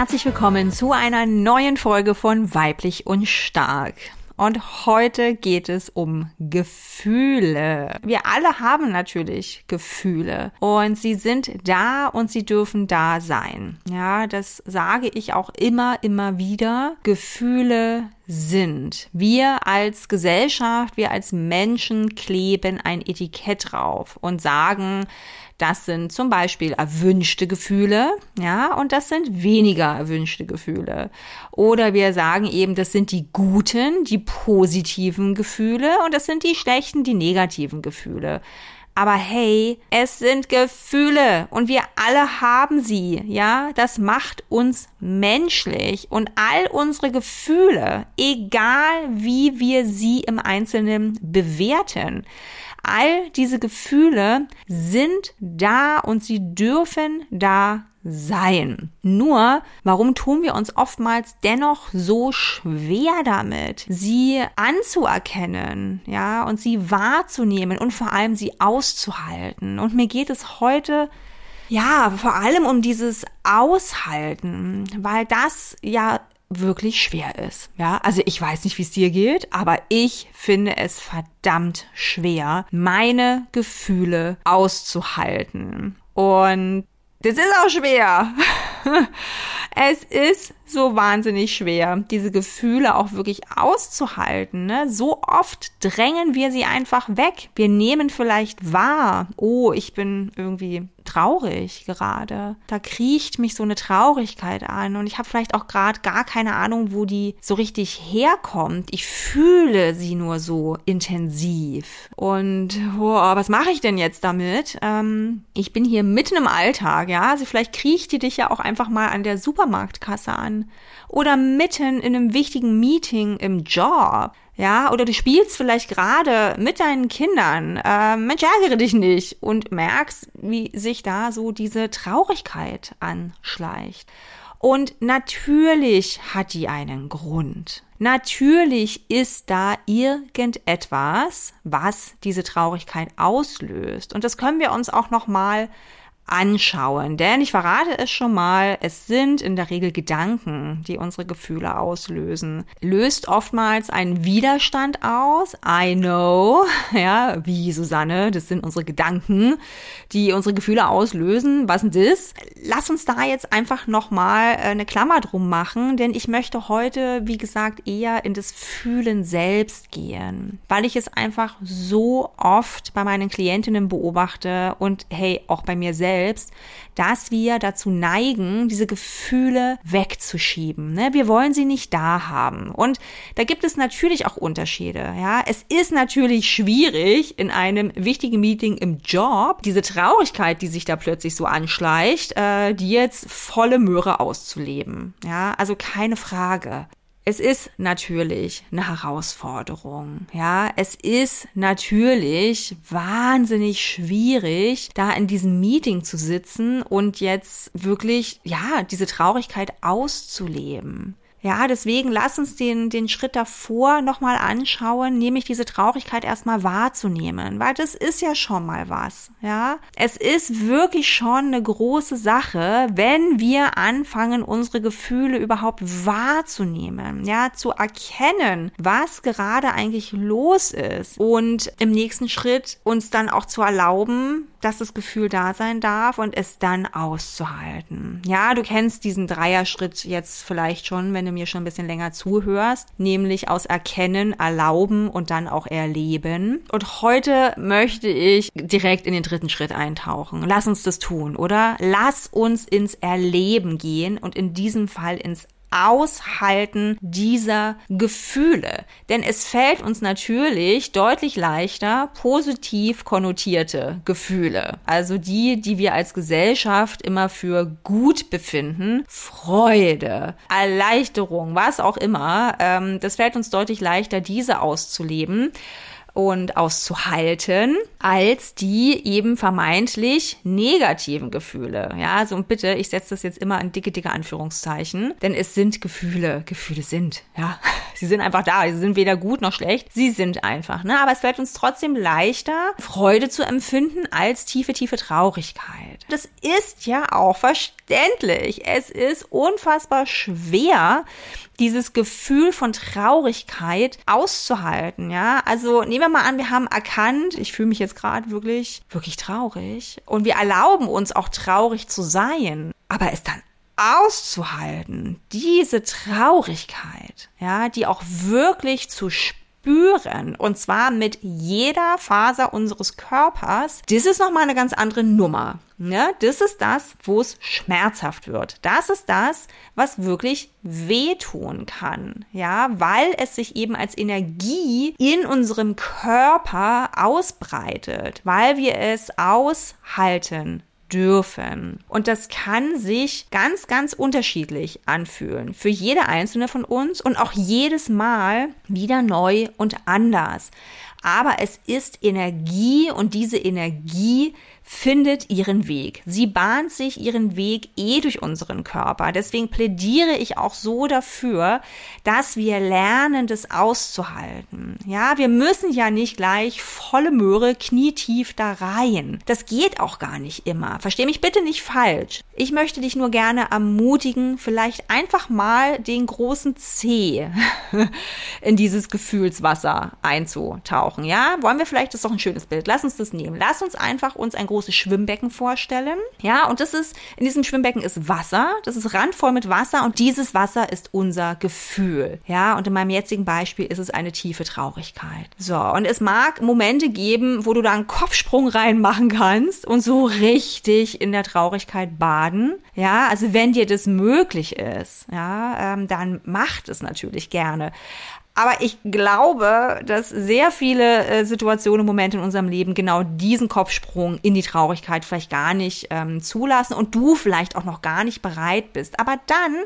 Herzlich willkommen zu einer neuen Folge von Weiblich und Stark. Und heute geht es um Gefühle. Wir alle haben natürlich Gefühle und sie sind da und sie dürfen da sein. Ja, das sage ich auch immer, immer wieder. Gefühle sind. Wir als Gesellschaft, wir als Menschen kleben ein Etikett drauf und sagen, das sind zum Beispiel erwünschte Gefühle, ja, und das sind weniger erwünschte Gefühle. Oder wir sagen eben, das sind die guten, die positiven Gefühle und das sind die schlechten, die negativen Gefühle. Aber hey, es sind Gefühle und wir alle haben sie, ja? Das macht uns menschlich und all unsere Gefühle, egal wie wir sie im Einzelnen bewerten, All diese Gefühle sind da und sie dürfen da sein. Nur, warum tun wir uns oftmals dennoch so schwer damit, sie anzuerkennen, ja, und sie wahrzunehmen und vor allem sie auszuhalten? Und mir geht es heute ja, vor allem um dieses Aushalten, weil das ja wirklich schwer ist. Ja, also ich weiß nicht, wie es dir geht, aber ich finde es verdammt schwer, meine Gefühle auszuhalten. Und das ist auch schwer. es ist so wahnsinnig schwer, diese Gefühle auch wirklich auszuhalten. Ne? So oft drängen wir sie einfach weg. Wir nehmen vielleicht wahr, oh, ich bin irgendwie traurig gerade. Da kriecht mich so eine Traurigkeit an und ich habe vielleicht auch gerade gar keine Ahnung, wo die so richtig herkommt. Ich fühle sie nur so intensiv. Und boah, was mache ich denn jetzt damit? Ähm, ich bin hier mitten im Alltag, ja. Also vielleicht kriecht die dich ja auch einfach mal an der Supermarktkasse an oder mitten in einem wichtigen Meeting im Job. Ja, oder du spielst vielleicht gerade mit deinen Kindern, äh, Mensch, ärgere dich nicht und merkst, wie sich da so diese Traurigkeit anschleicht. Und natürlich hat die einen Grund. Natürlich ist da irgendetwas, was diese Traurigkeit auslöst. Und das können wir uns auch noch mal anschauen. Denn ich verrate es schon mal, es sind in der Regel Gedanken, die unsere Gefühle auslösen. Löst oftmals einen Widerstand aus. I know. Ja, wie Susanne, das sind unsere Gedanken, die unsere Gefühle auslösen. Was denn das? Lass uns da jetzt einfach nochmal äh, eine Klammer drum machen, denn ich möchte heute, wie gesagt, eher in das Fühlen selbst gehen, weil ich es einfach so oft bei meinen Klientinnen beobachte und hey, auch bei mir selbst selbst, dass wir dazu neigen, diese Gefühle wegzuschieben. Ne? Wir wollen sie nicht da haben. Und da gibt es natürlich auch Unterschiede. Ja, es ist natürlich schwierig in einem wichtigen Meeting im Job diese Traurigkeit, die sich da plötzlich so anschleicht, äh, die jetzt volle Möhre auszuleben. Ja, also keine Frage. Es ist natürlich eine Herausforderung. Ja, es ist natürlich wahnsinnig schwierig, da in diesem Meeting zu sitzen und jetzt wirklich, ja, diese Traurigkeit auszuleben. Ja, deswegen lass uns den, den Schritt davor nochmal anschauen, nämlich diese Traurigkeit erstmal wahrzunehmen, weil das ist ja schon mal was, ja. Es ist wirklich schon eine große Sache, wenn wir anfangen, unsere Gefühle überhaupt wahrzunehmen, ja, zu erkennen, was gerade eigentlich los ist und im nächsten Schritt uns dann auch zu erlauben, dass das Gefühl da sein darf und es dann auszuhalten. Ja, du kennst diesen Dreierschritt jetzt vielleicht schon, wenn du mir schon ein bisschen länger zuhörst, nämlich aus Erkennen, Erlauben und dann auch Erleben. Und heute möchte ich direkt in den dritten Schritt eintauchen. Lass uns das tun, oder? Lass uns ins Erleben gehen und in diesem Fall ins Aushalten dieser Gefühle. Denn es fällt uns natürlich deutlich leichter, positiv konnotierte Gefühle, also die, die wir als Gesellschaft immer für gut befinden, Freude, Erleichterung, was auch immer, ähm, das fällt uns deutlich leichter, diese auszuleben und auszuhalten, als die eben vermeintlich negativen Gefühle. Ja, also und bitte, ich setze das jetzt immer in dicke, dicke Anführungszeichen, denn es sind Gefühle. Gefühle sind, ja. Sie sind einfach da. Sie sind weder gut noch schlecht. Sie sind einfach, ne? Aber es fällt uns trotzdem leichter, Freude zu empfinden als tiefe, tiefe Traurigkeit. Das ist ja auch verständlich. Es ist unfassbar schwer, dieses Gefühl von Traurigkeit auszuhalten, ja? Also nehmen wir mal an, wir haben erkannt, ich fühle mich jetzt gerade wirklich, wirklich traurig und wir erlauben uns auch traurig zu sein, aber es dann auszuhalten, diese Traurigkeit, ja, die auch wirklich zu spüren, und zwar mit jeder Faser unseres Körpers, das ist nochmal eine ganz andere Nummer. Ne? Das ist das, wo es schmerzhaft wird. Das ist das, was wirklich wehtun kann. Ja, weil es sich eben als Energie in unserem Körper ausbreitet, weil wir es aushalten dürfen. Und das kann sich ganz, ganz unterschiedlich anfühlen. Für jede einzelne von uns und auch jedes Mal wieder neu und anders. Aber es ist Energie und diese Energie findet ihren Weg. Sie bahnt sich ihren Weg eh durch unseren Körper. Deswegen plädiere ich auch so dafür, dass wir lernen, das auszuhalten. Ja, wir müssen ja nicht gleich volle Möhre knietief da rein. Das geht auch gar nicht immer. Versteh mich bitte nicht falsch. Ich möchte dich nur gerne ermutigen, vielleicht einfach mal den großen C in dieses Gefühlswasser einzutauchen. Ja, wollen wir vielleicht, das ist doch ein schönes Bild. Lass uns das nehmen. Lass uns einfach uns ein großes großes Schwimmbecken vorstellen. Ja, und das ist, in diesem Schwimmbecken ist Wasser. Das ist randvoll mit Wasser und dieses Wasser ist unser Gefühl. Ja, und in meinem jetzigen Beispiel ist es eine tiefe Traurigkeit. So, und es mag Momente geben, wo du da einen Kopfsprung reinmachen kannst und so richtig in der Traurigkeit baden. Ja, also wenn dir das möglich ist, ja, ähm, dann macht es natürlich gerne. Aber ich glaube, dass sehr viele äh, Situationen, Momente in unserem Leben genau diesen Kopfsprung in die Traurigkeit vielleicht gar nicht ähm, zulassen und du vielleicht auch noch gar nicht bereit bist. Aber dann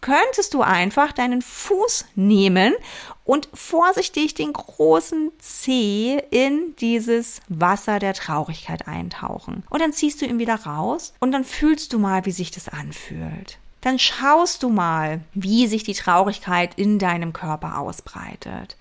könntest du einfach deinen Fuß nehmen und vorsichtig den großen Zeh in dieses Wasser der Traurigkeit eintauchen. Und dann ziehst du ihn wieder raus und dann fühlst du mal, wie sich das anfühlt dann schaust du mal, wie sich die Traurigkeit in deinem Körper ausbreitet.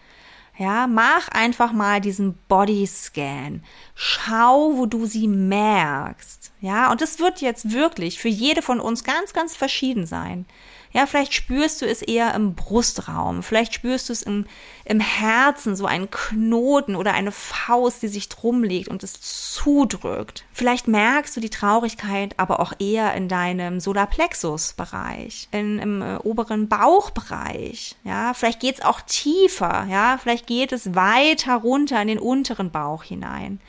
Ja, mach einfach mal diesen Bodyscan. Schau, wo du sie merkst. Ja, und das wird jetzt wirklich für jede von uns ganz, ganz verschieden sein. Ja, vielleicht spürst du es eher im Brustraum, vielleicht spürst du es im, im Herzen, so einen Knoten oder eine Faust, die sich drum legt und es zudrückt. Vielleicht merkst du die Traurigkeit aber auch eher in deinem Solarplexus-Bereich, im äh, oberen Bauchbereich. Ja, vielleicht geht es auch tiefer, ja, vielleicht geht es weiter runter in den unteren Bauch hinein.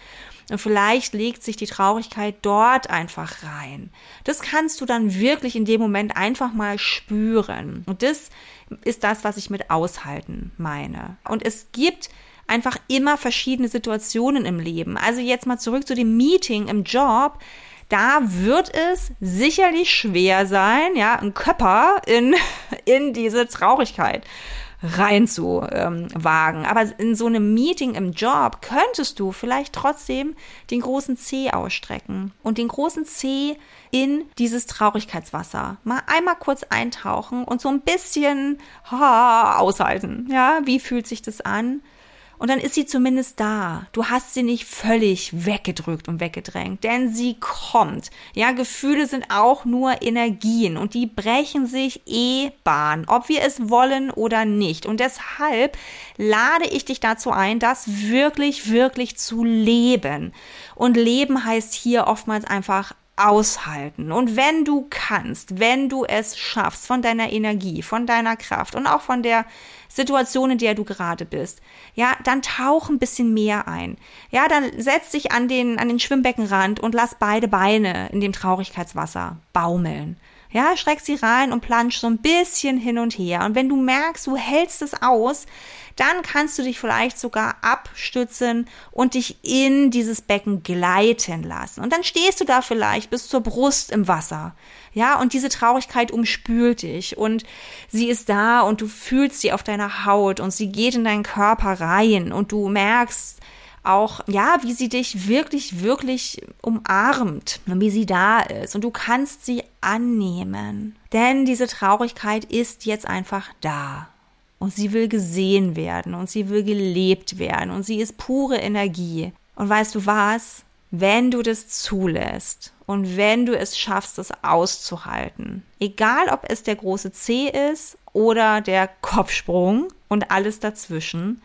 Und vielleicht legt sich die Traurigkeit dort einfach rein. Das kannst du dann wirklich in dem Moment einfach mal spüren. Und das ist das, was ich mit aushalten meine. Und es gibt einfach immer verschiedene Situationen im Leben. Also jetzt mal zurück zu dem Meeting im Job. Da wird es sicherlich schwer sein, ja, ein Körper in, in diese Traurigkeit reinzuwagen. Ähm, Aber in so einem Meeting im Job könntest du vielleicht trotzdem den großen C ausstrecken und den großen C in dieses Traurigkeitswasser mal einmal kurz eintauchen und so ein bisschen ha, aushalten. Ja, wie fühlt sich das an? Und dann ist sie zumindest da. Du hast sie nicht völlig weggedrückt und weggedrängt, denn sie kommt. Ja, Gefühle sind auch nur Energien und die brechen sich eh Bahn, ob wir es wollen oder nicht. Und deshalb lade ich dich dazu ein, das wirklich, wirklich zu leben. Und leben heißt hier oftmals einfach aushalten. Und wenn du kannst, wenn du es schaffst, von deiner Energie, von deiner Kraft und auch von der Situation, in der du gerade bist, ja, dann tauch ein bisschen mehr ein. Ja, dann setz dich an den, an den Schwimmbeckenrand und lass beide Beine in dem Traurigkeitswasser baumeln. Ja, streck sie rein und plansch so ein bisschen hin und her. Und wenn du merkst, du hältst es aus, dann kannst du dich vielleicht sogar abstützen und dich in dieses Becken gleiten lassen. Und dann stehst du da vielleicht bis zur Brust im Wasser. Ja, und diese Traurigkeit umspült dich und sie ist da und du fühlst sie auf deiner Haut und sie geht in deinen Körper rein und du merkst, auch, ja, wie sie dich wirklich, wirklich umarmt und wie sie da ist. Und du kannst sie annehmen. Denn diese Traurigkeit ist jetzt einfach da. Und sie will gesehen werden und sie will gelebt werden und sie ist pure Energie. Und weißt du was? Wenn du das zulässt und wenn du es schaffst, es auszuhalten, egal ob es der große C ist oder der Kopfsprung und alles dazwischen,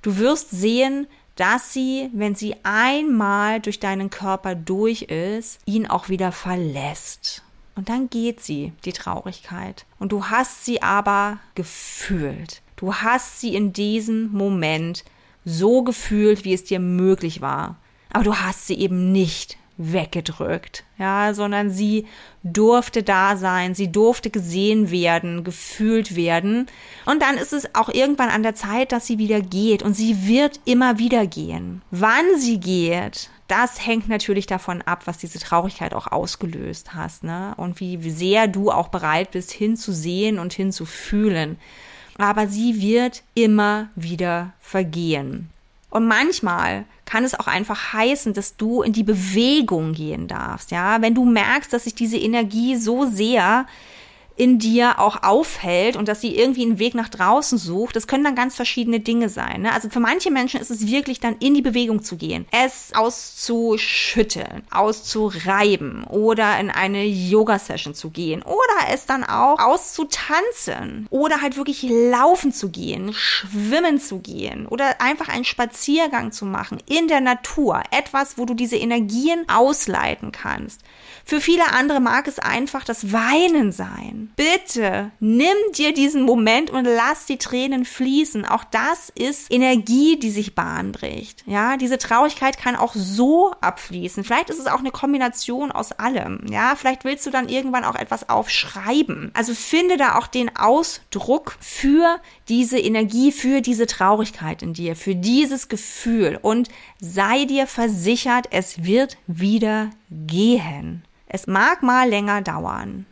du wirst sehen, dass sie, wenn sie einmal durch deinen Körper durch ist, ihn auch wieder verlässt. Und dann geht sie, die Traurigkeit. Und du hast sie aber gefühlt. Du hast sie in diesem Moment so gefühlt, wie es dir möglich war. Aber du hast sie eben nicht weggedrückt, ja, sondern sie durfte da sein, sie durfte gesehen werden, gefühlt werden. Und dann ist es auch irgendwann an der Zeit, dass sie wieder geht und sie wird immer wieder gehen. Wann sie geht, das hängt natürlich davon ab, was diese Traurigkeit auch ausgelöst hast, ne? Und wie sehr du auch bereit bist, hinzusehen und hinzufühlen. Aber sie wird immer wieder vergehen. Und manchmal kann es auch einfach heißen, dass du in die Bewegung gehen darfst. Ja, wenn du merkst, dass sich diese Energie so sehr in dir auch aufhält und dass sie irgendwie einen Weg nach draußen sucht. Das können dann ganz verschiedene Dinge sein. Ne? Also für manche Menschen ist es wirklich dann in die Bewegung zu gehen, es auszuschütteln, auszureiben oder in eine Yoga-Session zu gehen oder es dann auch auszutanzen oder halt wirklich laufen zu gehen, schwimmen zu gehen oder einfach einen Spaziergang zu machen in der Natur. Etwas, wo du diese Energien ausleiten kannst. Für viele andere mag es einfach das Weinen sein. Bitte nimm dir diesen Moment und lass die Tränen fließen. Auch das ist Energie, die sich Bahn bricht. Ja, diese Traurigkeit kann auch so abfließen. Vielleicht ist es auch eine Kombination aus allem. Ja, vielleicht willst du dann irgendwann auch etwas aufschreiben. Also finde da auch den Ausdruck für diese Energie, für diese Traurigkeit in dir, für dieses Gefühl und sei dir versichert, es wird wieder gehen. Es mag mal länger dauern,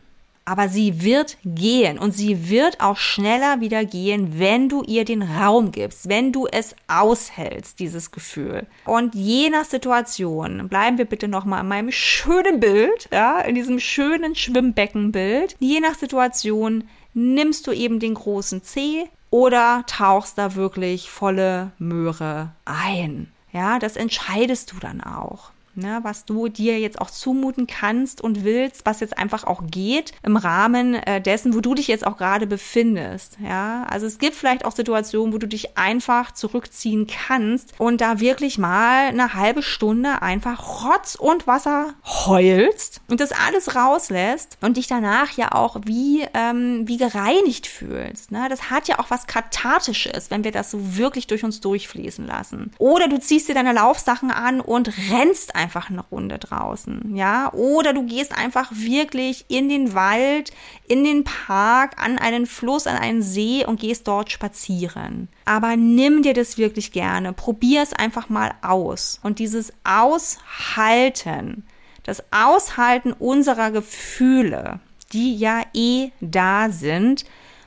aber sie wird gehen und sie wird auch schneller wieder gehen, wenn du ihr den Raum gibst, wenn du es aushältst, dieses Gefühl. Und je nach Situation, bleiben wir bitte nochmal in meinem schönen Bild, ja, in diesem schönen Schwimmbeckenbild, je nach Situation nimmst du eben den großen C oder tauchst da wirklich volle Möhre ein. Ja, das entscheidest du dann auch ne, was du dir jetzt auch zumuten kannst und willst, was jetzt einfach auch geht im Rahmen äh, dessen, wo du dich jetzt auch gerade befindest. Ja, also es gibt vielleicht auch Situationen, wo du dich einfach zurückziehen kannst und da wirklich mal eine halbe Stunde einfach Rotz und Wasser heulst und das alles rauslässt und dich danach ja auch wie ähm, wie gereinigt fühlst. Ne? Das hat ja auch was kathartisches, wenn wir das so wirklich durch uns durchfließen lassen. Oder du ziehst dir deine Laufsachen an und rennst einfach eine Runde draußen, ja? Oder du gehst einfach wirklich in den Wald, in den Park, an einen Fluss, an einen See und gehst dort spazieren. Aber nimm dir das wirklich gerne, probier es einfach mal aus. Und dieses Aushalten, das Aushalten unserer Gefühle, die ja eh da sind,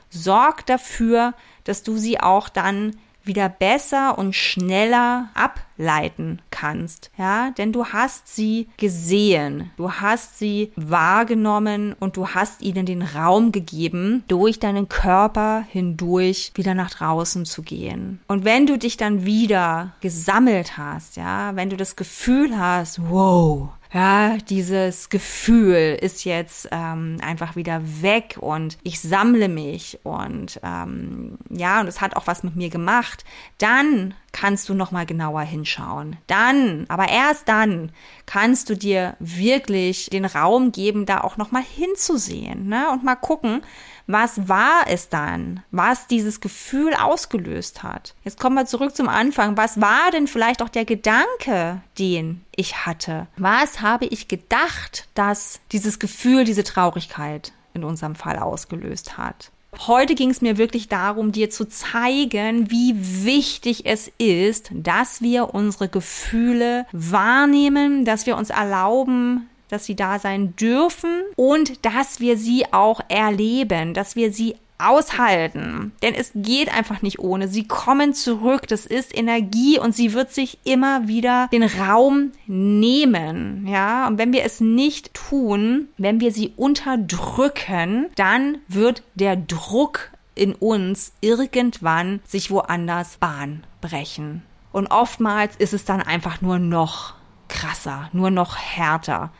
sorgt dafür, dass du sie auch dann wieder besser und schneller ableiten kannst. Ja, denn du hast sie gesehen, du hast sie wahrgenommen und du hast ihnen den Raum gegeben, durch deinen Körper hindurch wieder nach draußen zu gehen. Und wenn du dich dann wieder gesammelt hast, ja, wenn du das Gefühl hast, wow, ja, dieses Gefühl ist jetzt ähm, einfach wieder weg und ich sammle mich und ähm, ja, und es hat auch was mit mir gemacht, dann kannst du noch mal genauer hinschauen. Dann, aber erst dann kannst du dir wirklich den Raum geben, da auch noch mal hinzusehen, ne? Und mal gucken, Was war es dann, was dieses Gefühl ausgelöst hat? Jetzt kommen wir zurück zum Anfang. Was war denn vielleicht auch der Gedanke, den ich hatte? Was habe ich gedacht, dass dieses Gefühl, diese Traurigkeit in unserem Fall ausgelöst hat? Heute ging es mir wirklich darum, dir zu zeigen, wie wichtig es ist, dass wir unsere Gefühle wahrnehmen, dass wir uns erlauben, dass sie da sein dürfen und dass wir sie auch erleben, dass wir sie aushalten. Denn es geht einfach nicht ohne. Sie kommen zurück. Das ist Energie und sie wird sich immer wieder den Raum nehmen. Ja, und wenn wir es nicht tun, wenn wir sie unterdrücken, dann wird der Druck in uns irgendwann sich woanders Bahn brechen. Und oftmals ist es dann einfach nur noch krasser, nur noch härter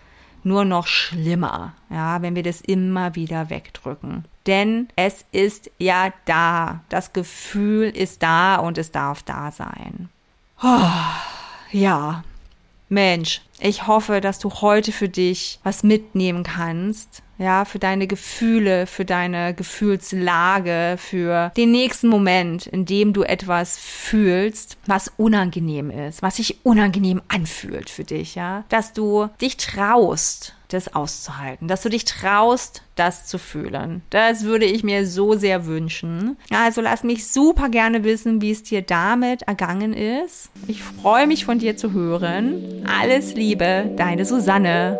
nur noch schlimmer, ja, wenn wir das immer wieder wegdrücken. Denn es ist ja da. Das Gefühl ist da und es darf da sein. Oh, ja. Mensch, ich hoffe, dass du heute für dich was mitnehmen kannst. Ja, für deine Gefühle, für deine Gefühlslage, für den nächsten Moment, in dem du etwas fühlst, was unangenehm ist, was sich unangenehm anfühlt für dich, ja. Dass du dich traust, das auszuhalten, dass du dich traust, das zu fühlen. Das würde ich mir so sehr wünschen. Also lass mich super gerne wissen, wie es dir damit ergangen ist. Ich freue mich von dir zu hören. Alles Liebe, deine Susanne.